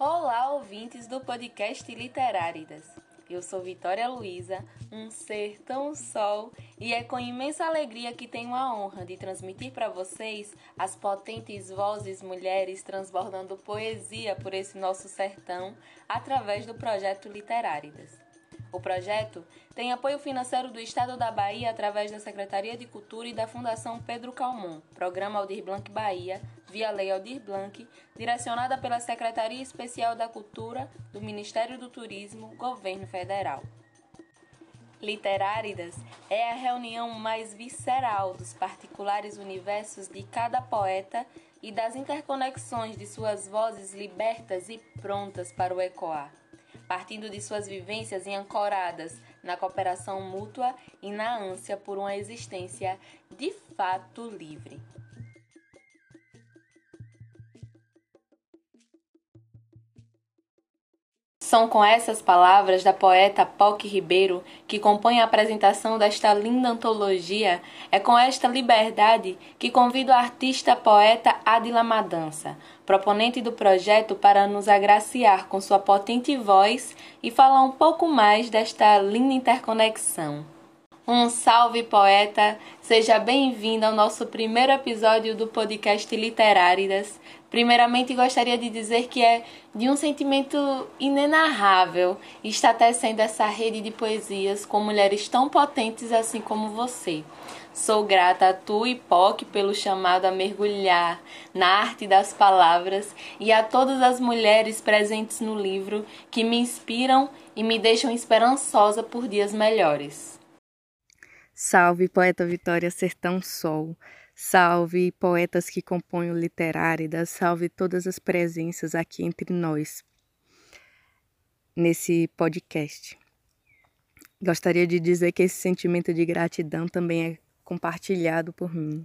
Olá, ouvintes do podcast Literáridas. Eu sou Vitória Luiza, um ser tão sol, e é com imensa alegria que tenho a honra de transmitir para vocês as potentes vozes mulheres transbordando poesia por esse nosso sertão através do projeto Literáridas. O projeto tem apoio financeiro do Estado da Bahia através da Secretaria de Cultura e da Fundação Pedro Calmon, Programa Aldir Blanc Bahia, via Lei Aldir Blanc, direcionada pela Secretaria Especial da Cultura do Ministério do Turismo, Governo Federal. Literáridas é a reunião mais visceral dos particulares universos de cada poeta e das interconexões de suas vozes libertas e prontas para o ecoar partindo de suas vivências e ancoradas na cooperação mútua e na ânsia por uma existência de fato livre. São com essas palavras da poeta Poc Ribeiro que compõe a apresentação desta linda antologia, é com esta liberdade que convido a artista poeta Adila Madança, proponente do projeto para nos agraciar com sua potente voz e falar um pouco mais desta linda interconexão. Um salve, poeta! Seja bem-vindo ao nosso primeiro episódio do podcast Literáridas. Primeiramente, gostaria de dizer que é de um sentimento inenarrável estar tecendo essa rede de poesias com mulheres tão potentes assim como você. Sou grata a tu e POC pelo chamado a mergulhar na arte das palavras e a todas as mulheres presentes no livro que me inspiram e me deixam esperançosa por dias melhores. Salve, poeta Vitória Sertão Sol. Salve, poetas que compõem o Literárida. Salve todas as presenças aqui entre nós nesse podcast. Gostaria de dizer que esse sentimento de gratidão também é compartilhado por mim.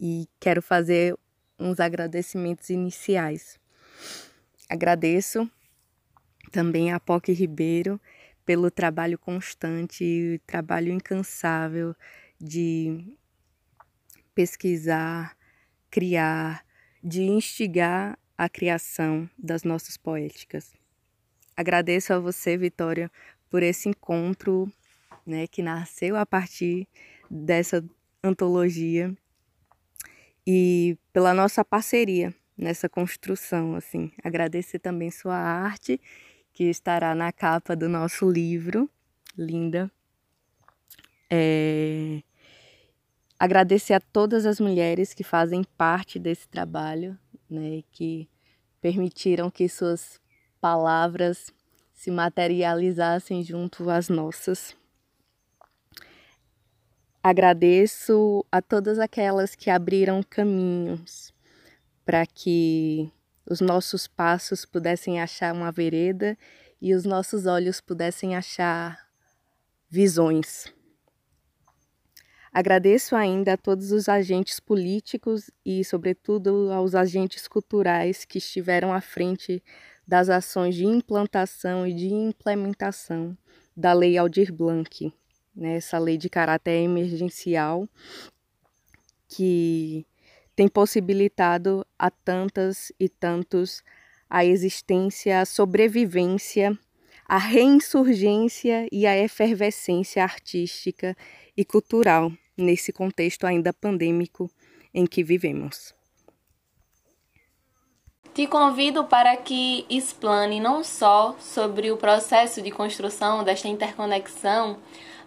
E quero fazer uns agradecimentos iniciais. Agradeço também a POC Ribeiro pelo trabalho constante trabalho incansável de pesquisar, criar, de instigar a criação das nossas poéticas. Agradeço a você, Vitória, por esse encontro, né, que nasceu a partir dessa antologia e pela nossa parceria nessa construção, assim. Agradecer também sua arte que estará na capa do nosso livro, linda. É... Agradecer a todas as mulheres que fazem parte desse trabalho, né, que permitiram que suas palavras se materializassem junto às nossas. Agradeço a todas aquelas que abriram caminhos para que os nossos passos pudessem achar uma vereda e os nossos olhos pudessem achar visões. Agradeço ainda a todos os agentes políticos e, sobretudo, aos agentes culturais que estiveram à frente das ações de implantação e de implementação da Lei Aldir Blanc, né, essa lei de caráter emergencial que tem possibilitado a tantas e tantos a existência, a sobrevivência, a reinsurgência e a efervescência artística e cultural nesse contexto ainda pandêmico em que vivemos. Te convido para que explane não só sobre o processo de construção desta interconexão,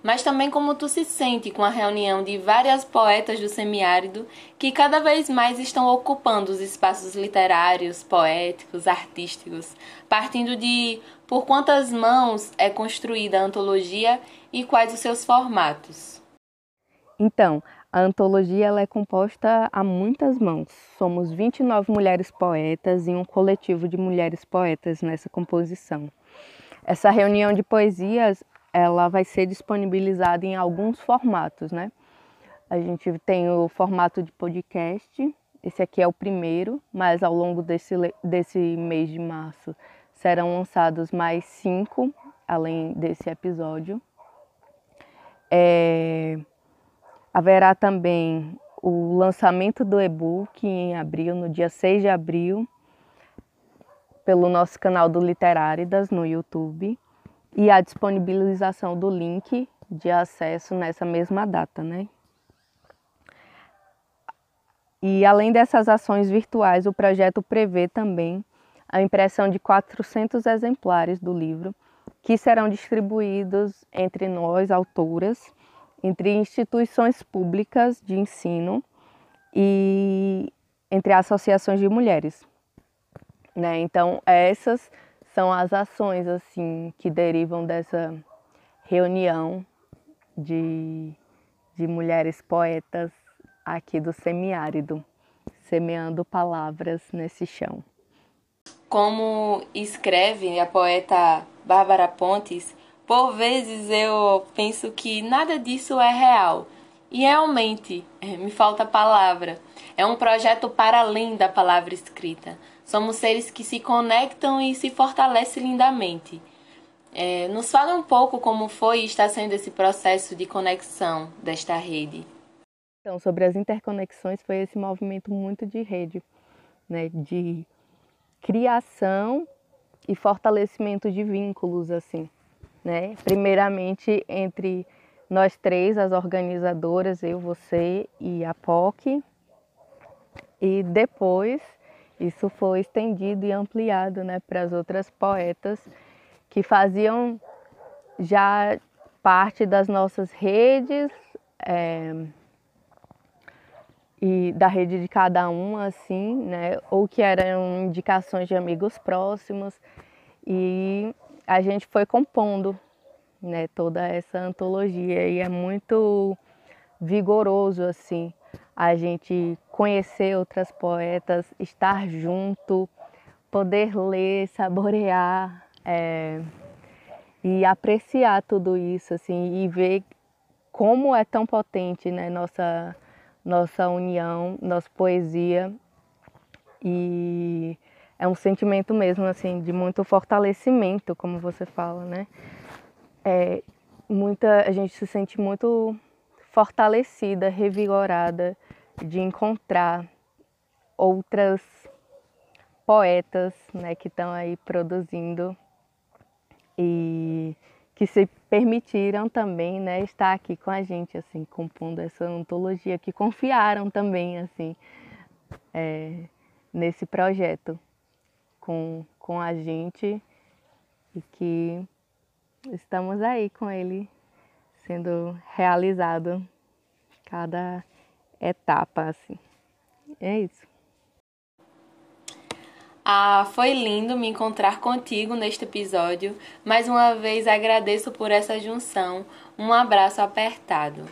mas também como tu se sente com a reunião de várias poetas do semiárido que cada vez mais estão ocupando os espaços literários, poéticos, artísticos, partindo de por quantas mãos é construída a antologia e quais os seus formatos. Então, a antologia ela é composta a muitas mãos. Somos 29 mulheres poetas e um coletivo de mulheres poetas nessa composição. Essa reunião de poesias ela vai ser disponibilizada em alguns formatos, né? A gente tem o formato de podcast, esse aqui é o primeiro, mas ao longo desse, desse mês de março serão lançados mais cinco, além desse episódio. É, haverá também o lançamento do e-book em abril, no dia 6 de abril, pelo nosso canal do Literáridas no YouTube e a disponibilização do link de acesso nessa mesma data, né? E além dessas ações virtuais, o projeto prevê também a impressão de 400 exemplares do livro, que serão distribuídos entre nós, autoras, entre instituições públicas de ensino e entre associações de mulheres. Né? Então, essas são as ações assim que derivam dessa reunião de, de mulheres poetas aqui do semiárido, semeando palavras nesse chão. Como escreve a poeta Bárbara Pontes, por vezes eu penso que nada disso é real. E realmente, é, me falta palavra. É um projeto para além da palavra escrita. Somos seres que se conectam e se fortalecem lindamente. É, nos fala um pouco como foi e está sendo esse processo de conexão desta rede. Então, sobre as interconexões, foi esse movimento muito de rede, né, de criação e fortalecimento de vínculos, assim, né? Primeiramente entre nós três, as organizadoras, eu, você e a POC, e depois isso foi estendido e ampliado, né, para as outras poetas que faziam já parte das nossas redes. É, e da rede de cada um, assim, né? Ou que eram indicações de amigos próximos. E a gente foi compondo, né? Toda essa antologia e é muito vigoroso, assim, a gente conhecer outras poetas, estar junto, poder ler, saborear é, e apreciar tudo isso, assim, e ver como é tão potente, né? Nossa nossa união, nossa poesia e é um sentimento mesmo assim de muito fortalecimento, como você fala, né? É, muita a gente se sente muito fortalecida, revigorada de encontrar outras poetas, né, que estão aí produzindo e que se permitiram também, né, estar aqui com a gente, assim, compondo essa antologia, que confiaram também, assim, é, nesse projeto com, com a gente e que estamos aí com ele sendo realizado cada etapa, assim. É isso. Ah, foi lindo me encontrar contigo neste episódio. Mais uma vez agradeço por essa junção. Um abraço apertado.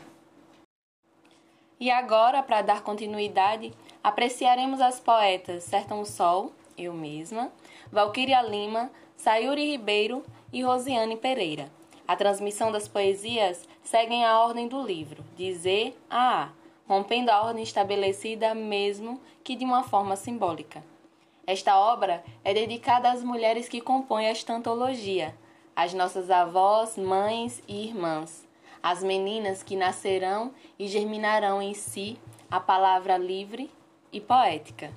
E agora, para dar continuidade, apreciaremos as poetas Sertão Sol, eu mesma, Valquíria Lima, Sayuri Ribeiro e Rosiane Pereira. A transmissão das poesias segue a ordem do livro, de Z a A, rompendo a ordem estabelecida mesmo que de uma forma simbólica. Esta obra é dedicada às mulheres que compõem esta antologia, às nossas avós, mães e irmãs, às meninas que nascerão e germinarão em si a palavra livre e poética.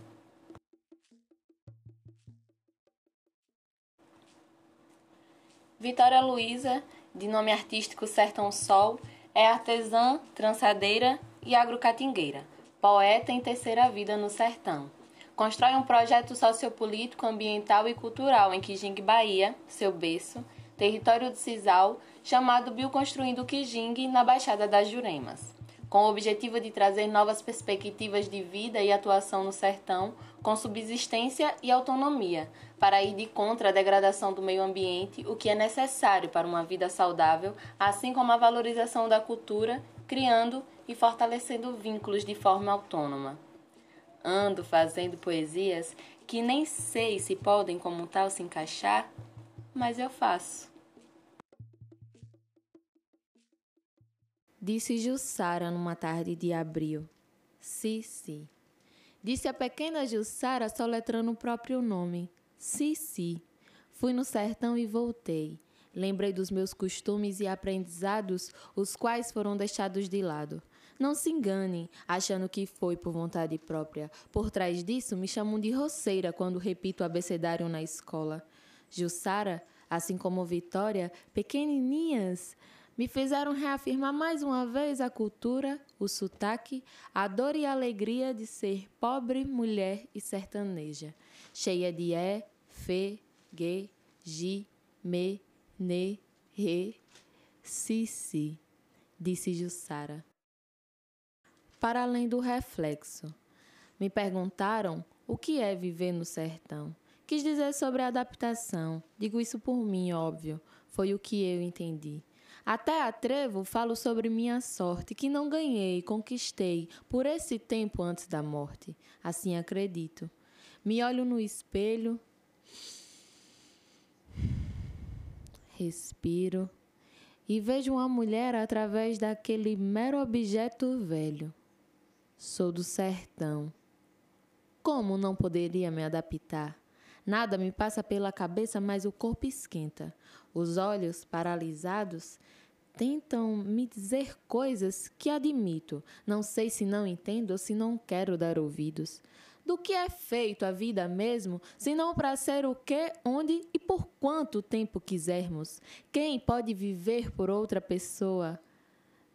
Vitória Luiza, de nome artístico Sertão Sol, é artesã, trançadeira e agrocatingueira, poeta em terceira vida no sertão. Constrói um projeto sociopolítico, ambiental e cultural em Kijing, Bahia, seu berço, território de Cisal, chamado Bioconstruindo Kijing, na Baixada das Juremas, com o objetivo de trazer novas perspectivas de vida e atuação no sertão, com subsistência e autonomia, para ir de contra a degradação do meio ambiente, o que é necessário para uma vida saudável, assim como a valorização da cultura, criando e fortalecendo vínculos de forma autônoma ando fazendo poesias que nem sei se podem como tal se encaixar, mas eu faço. Disse Jussara numa tarde de abril. Si, si. Disse a pequena Jussara soletrando o próprio nome. Si, si. Fui no sertão e voltei. Lembrei dos meus costumes e aprendizados, os quais foram deixados de lado. Não se engane, achando que foi por vontade própria. Por trás disso, me chamam de roceira quando repito o abecedário na escola. Jussara, assim como Vitória, pequenininhas, me fizeram reafirmar mais uma vez a cultura, o sotaque, a dor e a alegria de ser pobre, mulher e sertaneja, cheia de é, fe, ge, gi, me, ne, re, si, si, disse Jussara. Para além do reflexo, me perguntaram o que é viver no sertão. Quis dizer sobre a adaptação. Digo isso por mim, óbvio. Foi o que eu entendi. Até a trevo falo sobre minha sorte, que não ganhei, conquistei por esse tempo antes da morte. Assim acredito. Me olho no espelho, respiro e vejo uma mulher através daquele mero objeto velho. Sou do sertão. Como não poderia me adaptar? Nada me passa pela cabeça, mas o corpo esquenta. Os olhos, paralisados, tentam me dizer coisas que admito. Não sei se não entendo ou se não quero dar ouvidos. Do que é feito a vida mesmo, se não para ser o que, onde e por quanto tempo quisermos? Quem pode viver por outra pessoa?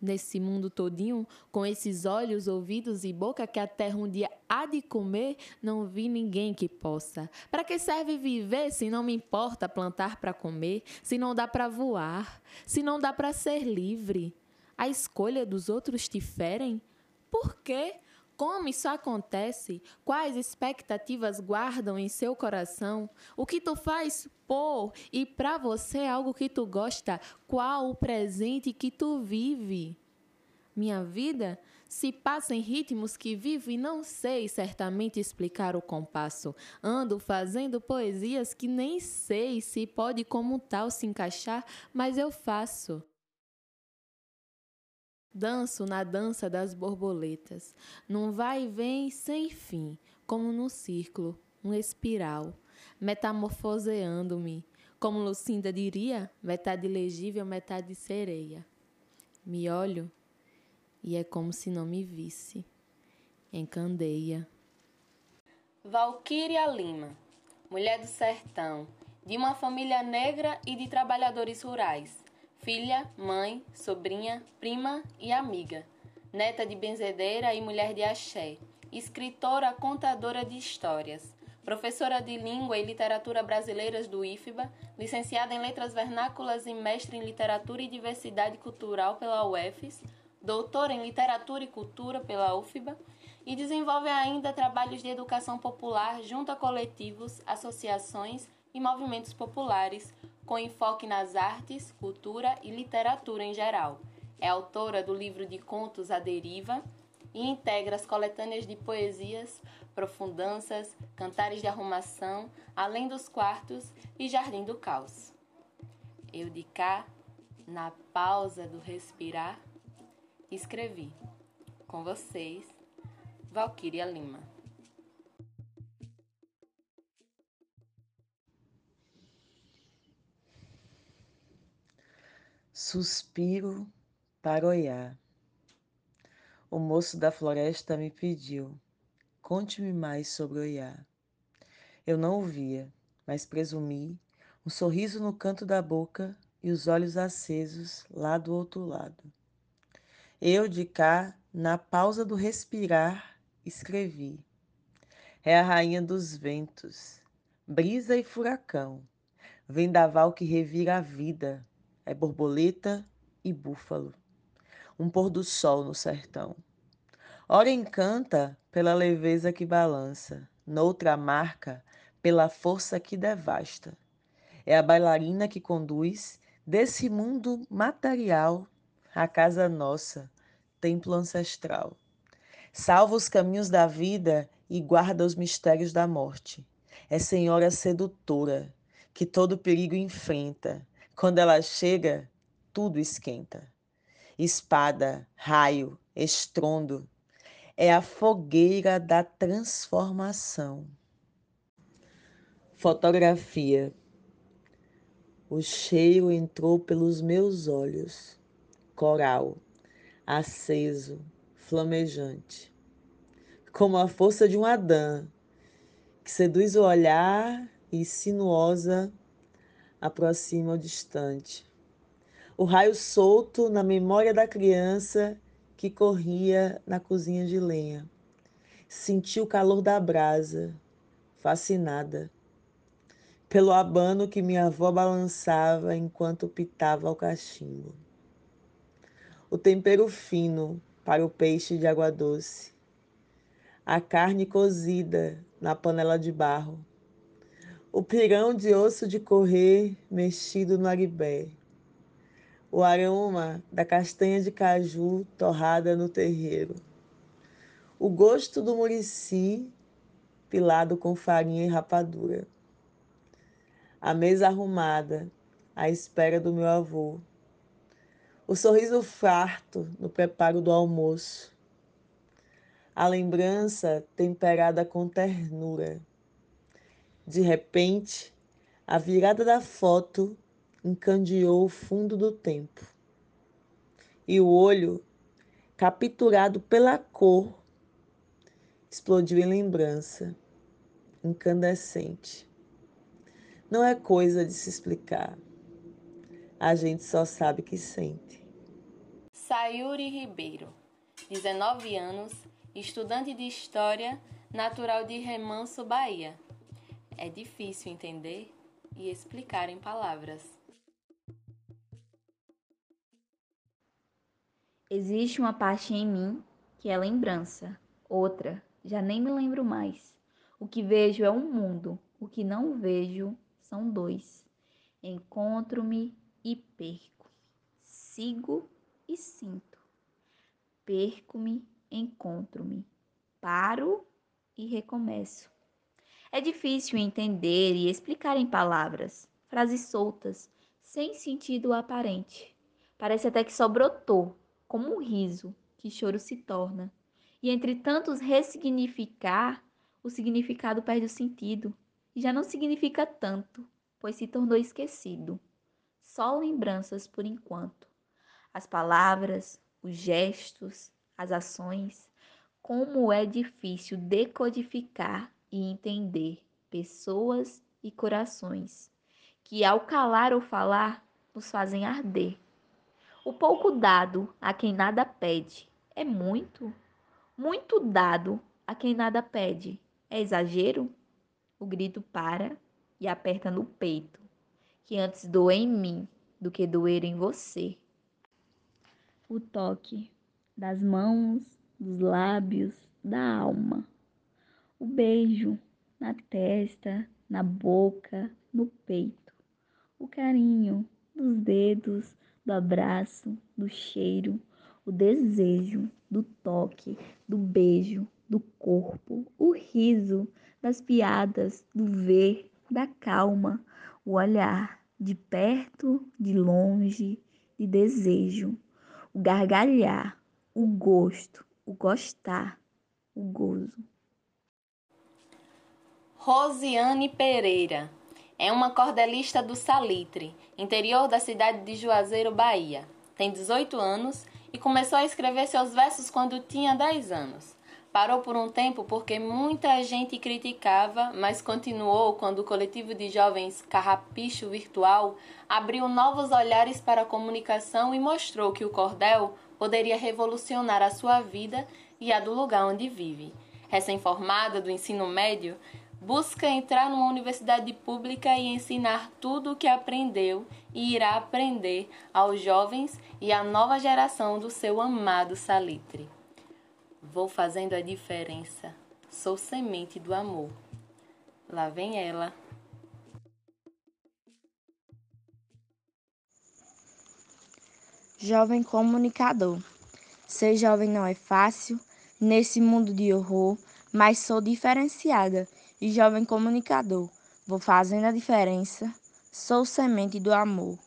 Nesse mundo todinho, com esses olhos, ouvidos e boca que a terra um dia há de comer, não vi ninguém que possa. Para que serve viver se não me importa plantar para comer, se não dá para voar, se não dá para ser livre? A escolha dos outros te ferem? Por quê? Como isso acontece? Quais expectativas guardam em seu coração? O que tu faz por e para você é algo que tu gosta? Qual o presente que tu vive? Minha vida se passa em ritmos que vivo e não sei certamente explicar o compasso. Ando fazendo poesias que nem sei se pode como tal se encaixar, mas eu faço. Danço na dança das borboletas, num vai e vem sem fim, como num círculo, um espiral, metamorfoseando-me, como Lucinda diria, metade legível, metade sereia. Me olho e é como se não me visse. Encandeia. Valquíria Lima, mulher do sertão, de uma família negra e de trabalhadores rurais filha, mãe, sobrinha, prima e amiga, neta de benzedeira e mulher de axé, escritora, contadora de histórias, professora de língua e literatura brasileiras do IFBA, licenciada em letras vernáculas e mestre em literatura e diversidade cultural pela UFES, doutora em literatura e cultura pela UFBA e desenvolve ainda trabalhos de educação popular junto a coletivos, associações e movimentos populares com enfoque nas artes, cultura e literatura em geral. É autora do livro de contos A Deriva e integra as coletâneas de poesias Profundanças, Cantares de Arrumação, Além dos Quartos e Jardim do Caos. Eu de cá, na pausa do respirar, escrevi. Com vocês, Valquíria Lima. Suspiro para olhar. O moço da floresta me pediu: conte-me mais sobre olhar. Eu não o via, mas presumi um sorriso no canto da boca e os olhos acesos lá do outro lado. Eu de cá, na pausa do respirar, escrevi. É a rainha dos ventos, brisa e furacão, vendaval que revira a vida, é borboleta e búfalo. Um pôr do sol no sertão. Ora encanta pela leveza que balança, noutra marca pela força que devasta. É a bailarina que conduz desse mundo material a casa nossa, templo ancestral. Salva os caminhos da vida e guarda os mistérios da morte. É senhora sedutora que todo perigo enfrenta quando ela chega, tudo esquenta. Espada, raio, estrondo. É a fogueira da transformação. Fotografia. O cheiro entrou pelos meus olhos. Coral, aceso, flamejante, como a força de um Adã que seduz o olhar e sinuosa aproxima o distante. O raio solto na memória da criança que corria na cozinha de lenha. Sentiu o calor da brasa, fascinada pelo abano que minha avó balançava enquanto pitava o cachimbo. O tempero fino para o peixe de água doce. A carne cozida na panela de barro. O pirão de osso de correr mexido no aribé. O aroma da castanha de caju torrada no terreiro. O gosto do murici pilado com farinha e rapadura a mesa arrumada, à espera do meu avô. O sorriso farto no preparo do almoço. A lembrança temperada com ternura. De repente, a virada da foto encandeou o fundo do tempo. E o olho, capturado pela cor, explodiu em lembrança, incandescente. Não é coisa de se explicar. A gente só sabe que sente. Sayuri Ribeiro, 19 anos, estudante de História, natural de Remanso, Bahia. É difícil entender e explicar em palavras. Existe uma parte em mim que é lembrança, outra, já nem me lembro mais. O que vejo é um mundo, o que não vejo são dois. Encontro-me e perco. Sigo e sinto. Perco-me, encontro-me. Paro e recomeço. É difícil entender e explicar em palavras, frases soltas, sem sentido aparente. Parece até que só brotou, como um riso, que choro se torna. E entre tantos ressignificar, o significado perde o sentido e já não significa tanto, pois se tornou esquecido. Só lembranças por enquanto. As palavras, os gestos, as ações, como é difícil decodificar e entender pessoas e corações que, ao calar ou falar, nos fazem arder. O pouco dado a quem nada pede é muito? Muito dado a quem nada pede é exagero? O grito para e aperta no peito, que antes doer em mim do que doer em você. O toque das mãos, dos lábios, da alma. O beijo na testa, na boca, no peito. O carinho dos dedos, do abraço, do cheiro, o desejo do toque, do beijo, do corpo, o riso, das piadas, do ver, da calma, o olhar de perto, de longe, de desejo, o gargalhar, o gosto, o gostar, o gozo. Rosiane Pereira é uma cordelista do Salitre, interior da cidade de Juazeiro, Bahia. Tem 18 anos e começou a escrever seus versos quando tinha 10 anos. Parou por um tempo porque muita gente criticava, mas continuou quando o coletivo de jovens Carrapicho Virtual abriu novos olhares para a comunicação e mostrou que o cordel poderia revolucionar a sua vida e a do lugar onde vive. Recém-formada do ensino médio, busca entrar numa universidade pública e ensinar tudo o que aprendeu e irá aprender aos jovens e à nova geração do seu amado salitre. Vou fazendo a diferença. Sou semente do amor. Lá vem ela. Jovem comunicador. Ser jovem não é fácil nesse mundo de horror, mas sou diferenciada e jovem comunicador. Vou fazendo a diferença. Sou semente do amor.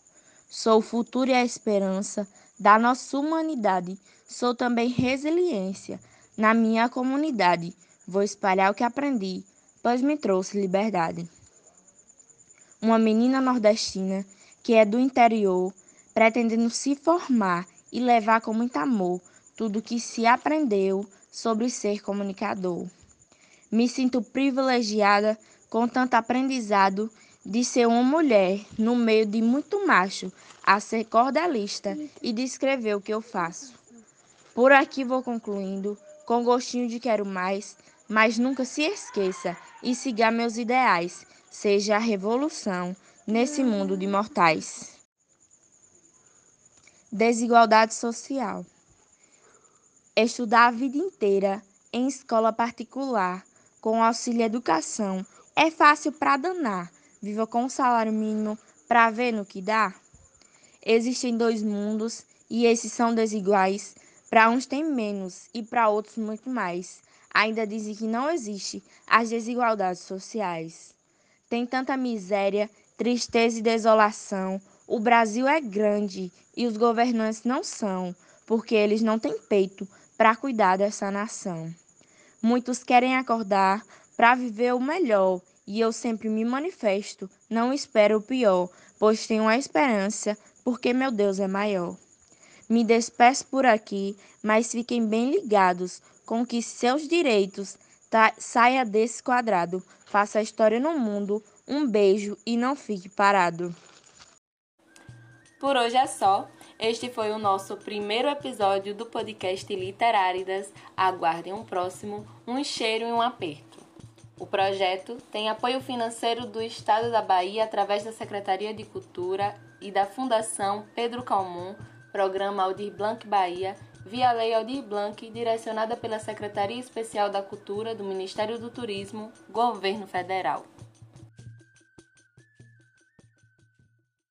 Sou o futuro e a esperança da nossa humanidade. Sou também resiliência na minha comunidade. Vou espalhar o que aprendi, pois me trouxe liberdade. Uma menina nordestina que é do interior, pretendendo se formar e levar com muito amor tudo que se aprendeu sobre ser comunicador. Me sinto privilegiada com tanto aprendizado de ser uma mulher no meio de muito macho a ser cordelista e descrever o que eu faço. Por aqui vou concluindo, com gostinho de quero mais, mas nunca se esqueça e siga meus ideais, seja a revolução nesse mundo de mortais. Desigualdade social. Estudar a vida inteira em escola particular, com auxílio educação, é fácil para danar. Viva com um salário mínimo para ver no que dá. Existem dois mundos e esses são desiguais. Para uns tem menos e para outros muito mais. Ainda dizem que não existe as desigualdades sociais. Tem tanta miséria, tristeza e desolação o Brasil é grande e os governantes não são, porque eles não têm peito para cuidar dessa nação. Muitos querem acordar para viver o melhor e eu sempre me manifesto, não espero o pior, pois tenho a esperança, porque meu Deus é maior. Me despeço por aqui, mas fiquem bem ligados com que seus direitos tá, saia desse quadrado. Faça a história no mundo. Um beijo e não fique parado. Por hoje é só. Este foi o nosso primeiro episódio do podcast Literáridas. Aguardem um próximo, um cheiro e um aperto. O projeto tem apoio financeiro do Estado da Bahia através da Secretaria de Cultura e da Fundação Pedro Calmon, Programa Aldir Blanc Bahia, via Lei Aldir Blanc, direcionada pela Secretaria Especial da Cultura do Ministério do Turismo, Governo Federal.